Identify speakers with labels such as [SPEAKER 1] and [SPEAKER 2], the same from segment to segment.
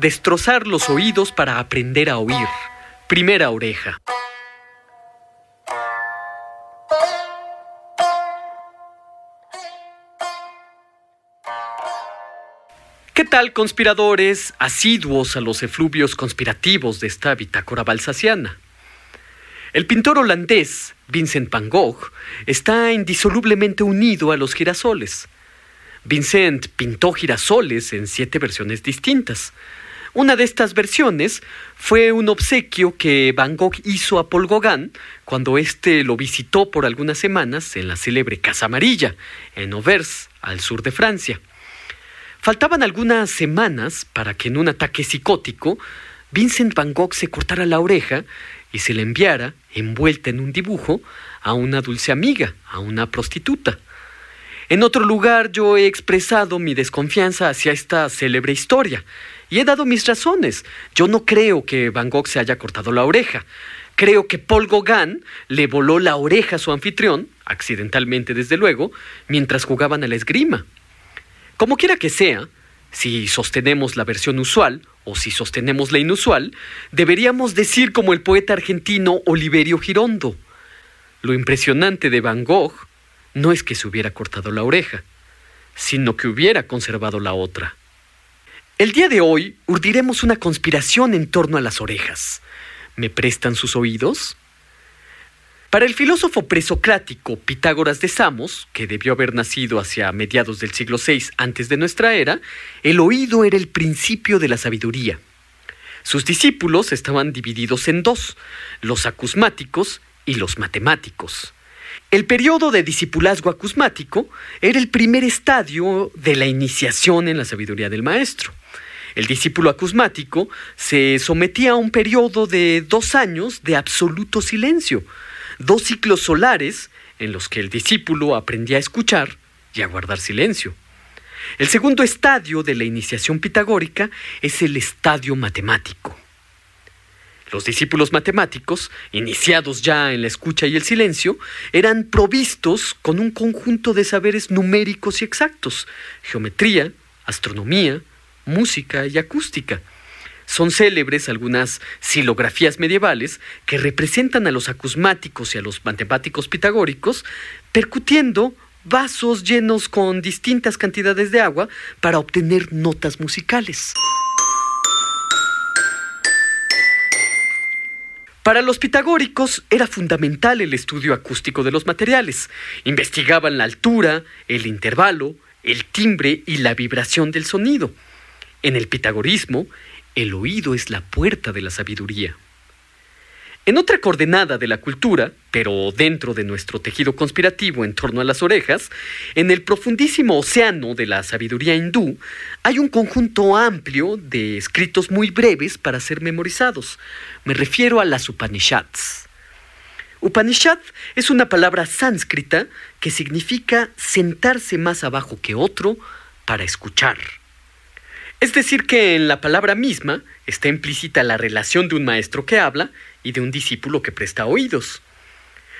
[SPEAKER 1] Destrozar los oídos para aprender a oír. Primera oreja. ¿Qué tal, conspiradores asiduos a los efluvios conspirativos de esta bitácora balsaciana? El pintor holandés Vincent van Gogh está indisolublemente unido a los girasoles. Vincent pintó girasoles en siete versiones distintas. Una de estas versiones fue un obsequio que Van Gogh hizo a Paul Gauguin cuando éste lo visitó por algunas semanas en la célebre Casa Amarilla, en Auvers, al sur de Francia. Faltaban algunas semanas para que en un ataque psicótico Vincent Van Gogh se cortara la oreja y se le enviara, envuelta en un dibujo, a una dulce amiga, a una prostituta. En otro lugar yo he expresado mi desconfianza hacia esta célebre historia y he dado mis razones. Yo no creo que Van Gogh se haya cortado la oreja. Creo que Paul Gauguin le voló la oreja a su anfitrión, accidentalmente desde luego, mientras jugaban a la esgrima. Como quiera que sea, si sostenemos la versión usual o si sostenemos la inusual, deberíamos decir como el poeta argentino Oliverio Girondo. Lo impresionante de Van Gogh no es que se hubiera cortado la oreja, sino que hubiera conservado la otra. El día de hoy urdiremos una conspiración en torno a las orejas. ¿Me prestan sus oídos? Para el filósofo presocrático Pitágoras de Samos, que debió haber nacido hacia mediados del siglo VI antes de nuestra era, el oído era el principio de la sabiduría. Sus discípulos estaban divididos en dos, los acusmáticos y los matemáticos. El periodo de discipulazgo acusmático era el primer estadio de la iniciación en la sabiduría del maestro. El discípulo acusmático se sometía a un periodo de dos años de absoluto silencio, dos ciclos solares en los que el discípulo aprendía a escuchar y a guardar silencio. El segundo estadio de la iniciación pitagórica es el estadio matemático. Los discípulos matemáticos, iniciados ya en la escucha y el silencio, eran provistos con un conjunto de saberes numéricos y exactos, geometría, astronomía, música y acústica. Son célebres algunas silografías medievales que representan a los acusmáticos y a los matemáticos pitagóricos percutiendo vasos llenos con distintas cantidades de agua para obtener notas musicales. Para los pitagóricos era fundamental el estudio acústico de los materiales. Investigaban la altura, el intervalo, el timbre y la vibración del sonido. En el pitagorismo, el oído es la puerta de la sabiduría. En otra coordenada de la cultura, pero dentro de nuestro tejido conspirativo en torno a las orejas, en el profundísimo océano de la sabiduría hindú, hay un conjunto amplio de escritos muy breves para ser memorizados. Me refiero a las Upanishads. Upanishad es una palabra sánscrita que significa sentarse más abajo que otro para escuchar. Es decir, que en la palabra misma está implícita la relación de un maestro que habla y de un discípulo que presta oídos.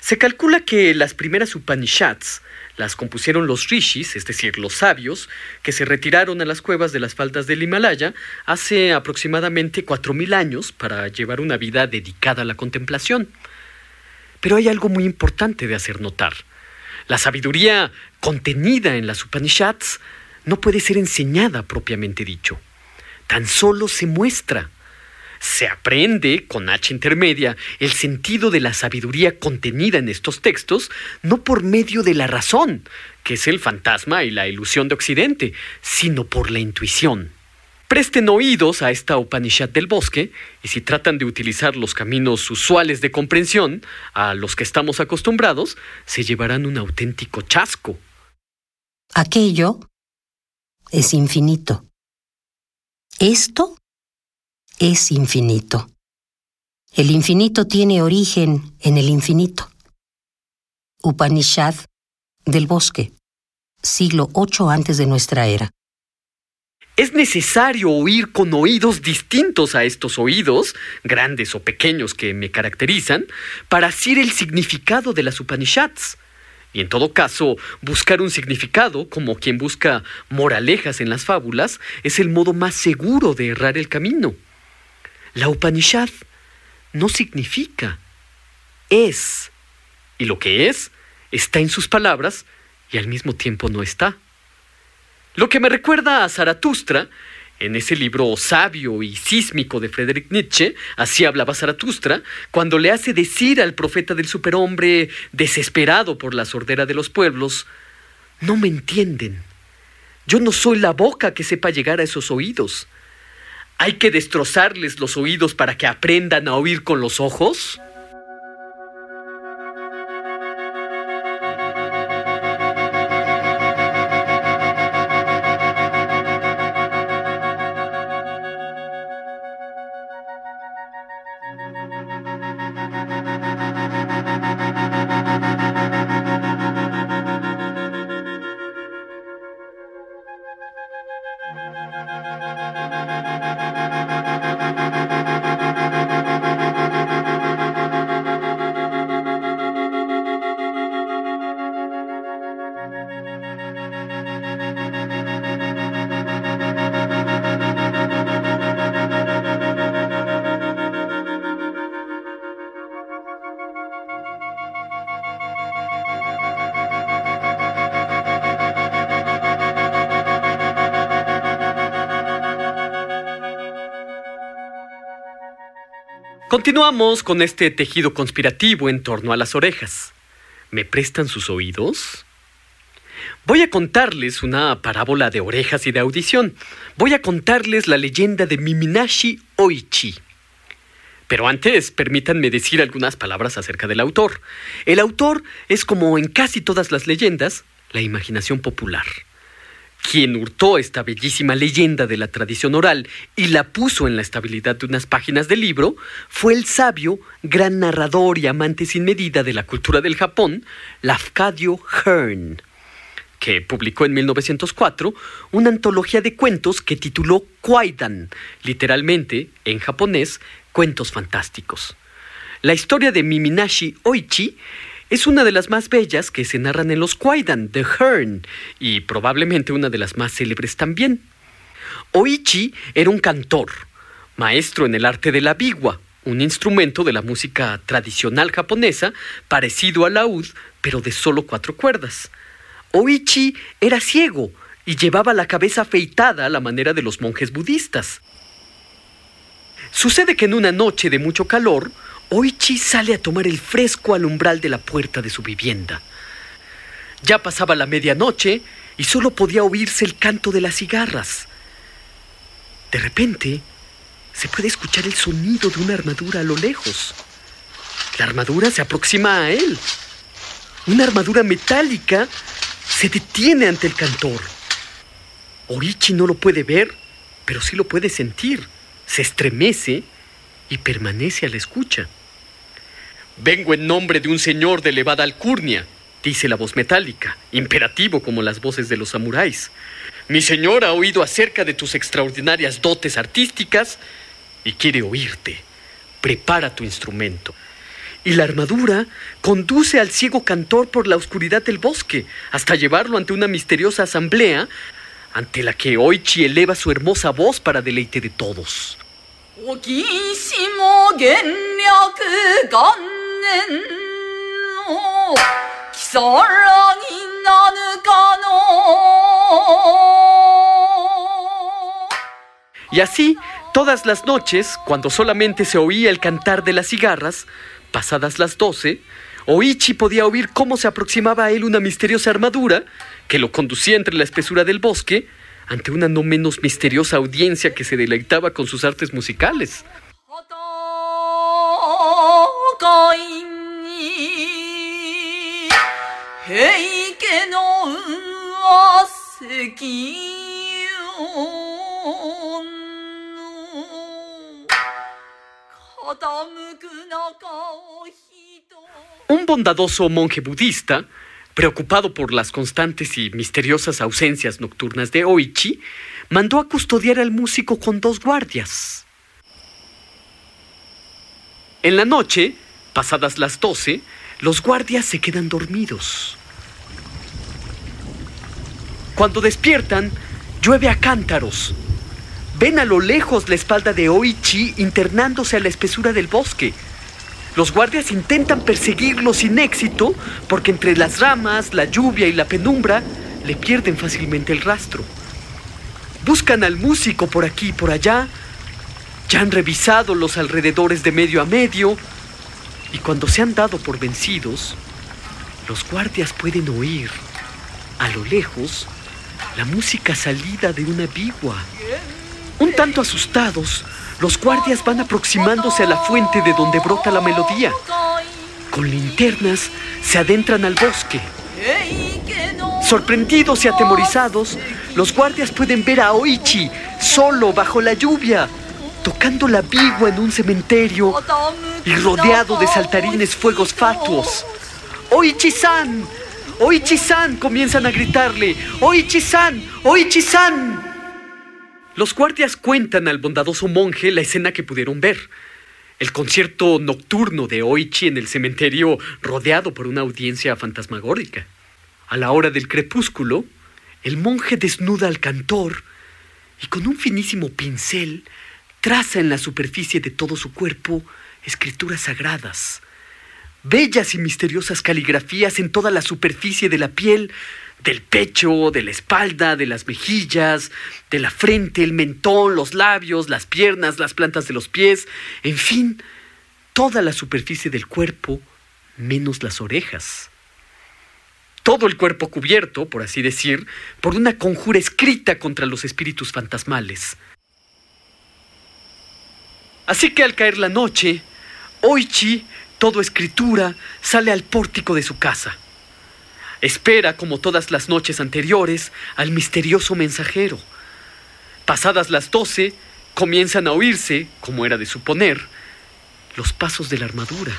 [SPEAKER 1] Se calcula que las primeras Upanishads las compusieron los rishis, es decir, los sabios, que se retiraron a las cuevas de las faldas del Himalaya hace aproximadamente cuatro mil años para llevar una vida dedicada a la contemplación. Pero hay algo muy importante de hacer notar. La sabiduría contenida en las Upanishads no puede ser enseñada propiamente dicho. Tan solo se muestra. Se aprende, con H intermedia, el sentido de la sabiduría contenida en estos textos, no por medio de la razón, que es el fantasma y la ilusión de Occidente, sino por la intuición. Presten oídos a esta Upanishad del bosque y si tratan de utilizar los caminos usuales de comprensión a los que estamos acostumbrados, se llevarán un auténtico chasco.
[SPEAKER 2] Aquello es infinito. Esto es infinito. El infinito tiene origen en el infinito. Upanishad del bosque, siglo VIII antes de nuestra era.
[SPEAKER 1] Es necesario oír con oídos distintos a estos oídos, grandes o pequeños que me caracterizan, para asir el significado de las Upanishads. Y en todo caso, buscar un significado, como quien busca moralejas en las fábulas, es el modo más seguro de errar el camino. La Upanishad no significa, es. Y lo que es está en sus palabras y al mismo tiempo no está. Lo que me recuerda a Zaratustra, en ese libro sabio y sísmico de Friedrich Nietzsche, así hablaba Zaratustra, cuando le hace decir al profeta del superhombre, desesperado por la sordera de los pueblos, no me entienden. Yo no soy la boca que sepa llegar a esos oídos. ¿Hay que destrozarles los oídos para que aprendan a oír con los ojos? Continuamos con este tejido conspirativo en torno a las orejas. ¿Me prestan sus oídos? Voy a contarles una parábola de orejas y de audición. Voy a contarles la leyenda de Miminashi Oichi. Pero antes, permítanme decir algunas palabras acerca del autor. El autor es como en casi todas las leyendas, la imaginación popular. Quien hurtó esta bellísima leyenda de la tradición oral y la puso en la estabilidad de unas páginas del libro fue el sabio, gran narrador y amante sin medida de la cultura del Japón, Lafcadio Hearn, que publicó en 1904 una antología de cuentos que tituló Kwaidan, literalmente, en japonés, cuentos fantásticos. La historia de Miminashi Oichi es una de las más bellas que se narran en los Kwaidan de Hearn y probablemente una de las más célebres también. Oichi era un cantor, maestro en el arte de la biwa, un instrumento de la música tradicional japonesa parecido al laúd, pero de solo cuatro cuerdas. Oichi era ciego y llevaba la cabeza afeitada a la manera de los monjes budistas. Sucede que en una noche de mucho calor, Oichi sale a tomar el fresco al umbral de la puerta de su vivienda. Ya pasaba la medianoche y solo podía oírse el canto de las cigarras. De repente, se puede escuchar el sonido de una armadura a lo lejos. La armadura se aproxima a él. Una armadura metálica se detiene ante el cantor. Oichi no lo puede ver, pero sí lo puede sentir. Se estremece y permanece a la escucha. Vengo en nombre de un señor de elevada alcurnia, dice la voz metálica, imperativo como las voces de los samuráis. Mi señor ha oído acerca de tus extraordinarias dotes artísticas y quiere oírte. Prepara tu instrumento. Y la armadura conduce al ciego cantor por la oscuridad del bosque hasta llevarlo ante una misteriosa asamblea ante la que Oichi eleva su hermosa voz para deleite de todos. Y así, todas las noches, cuando solamente se oía el cantar de las cigarras, pasadas las doce, Oichi podía oír cómo se aproximaba a él una misteriosa armadura que lo conducía entre la espesura del bosque ante una no menos misteriosa audiencia que se deleitaba con sus artes musicales. Un bondadoso monje budista, preocupado por las constantes y misteriosas ausencias nocturnas de Oichi, mandó a custodiar al músico con dos guardias. En la noche, pasadas las doce, los guardias se quedan dormidos. Cuando despiertan, llueve a cántaros. Ven a lo lejos la espalda de Oichi internándose a la espesura del bosque. Los guardias intentan perseguirlo sin éxito porque entre las ramas, la lluvia y la penumbra le pierden fácilmente el rastro. Buscan al músico por aquí y por allá. Ya han revisado los alrededores de medio a medio. Y cuando se han dado por vencidos, los guardias pueden oír, a lo lejos, la música salida de una bigua. Un tanto asustados, los guardias van aproximándose a la fuente de donde brota la melodía. Con linternas se adentran al bosque. Sorprendidos y atemorizados, los guardias pueden ver a Oichi solo bajo la lluvia, tocando la bigua en un cementerio y rodeado de saltarines fuegos fatuos. ¡Oichi-san! ¡Oichi-san! comienzan a gritarle. ¡Oichi-san! ¡Oichi-san! Los guardias cuentan al bondadoso monje la escena que pudieron ver. El concierto nocturno de Oichi en el cementerio rodeado por una audiencia fantasmagórica. A la hora del crepúsculo, el monje desnuda al cantor y con un finísimo pincel traza en la superficie de todo su cuerpo escrituras sagradas, bellas y misteriosas caligrafías en toda la superficie de la piel, del pecho, de la espalda, de las mejillas, de la frente, el mentón, los labios, las piernas, las plantas de los pies, en fin, toda la superficie del cuerpo, menos las orejas todo el cuerpo cubierto, por así decir, por una conjura escrita contra los espíritus fantasmales. Así que al caer la noche, Oichi, todo escritura, sale al pórtico de su casa. Espera, como todas las noches anteriores, al misterioso mensajero. Pasadas las doce, comienzan a oírse, como era de suponer, los pasos de la armadura.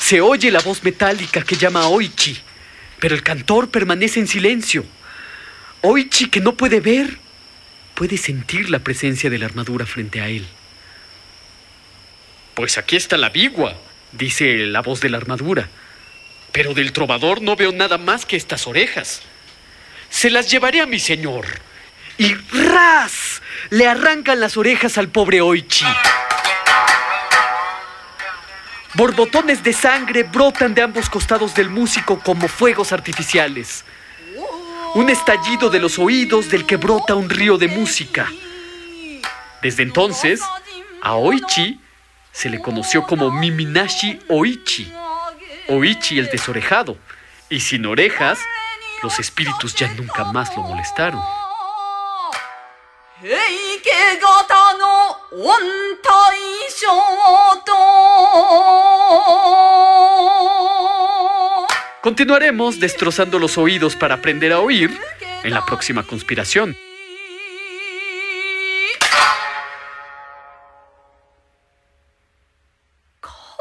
[SPEAKER 1] Se oye la voz metálica que llama a Oichi, pero el cantor permanece en silencio. Oichi, que no puede ver, puede sentir la presencia de la armadura frente a él. Pues aquí está la bigua, dice la voz de la armadura. Pero del trovador no veo nada más que estas orejas. Se las llevaré a mi señor. Y ¡ras! Le arrancan las orejas al pobre Oichi. Borbotones de sangre brotan de ambos costados del músico como fuegos artificiales. Un estallido de los oídos del que brota un río de música. Desde entonces, a Oichi se le conoció como Miminashi Oichi. Oichi el desorejado. Y sin orejas, los espíritus ya nunca más lo molestaron. Continuaremos destrozando los oídos para aprender a oír en la próxima conspiración.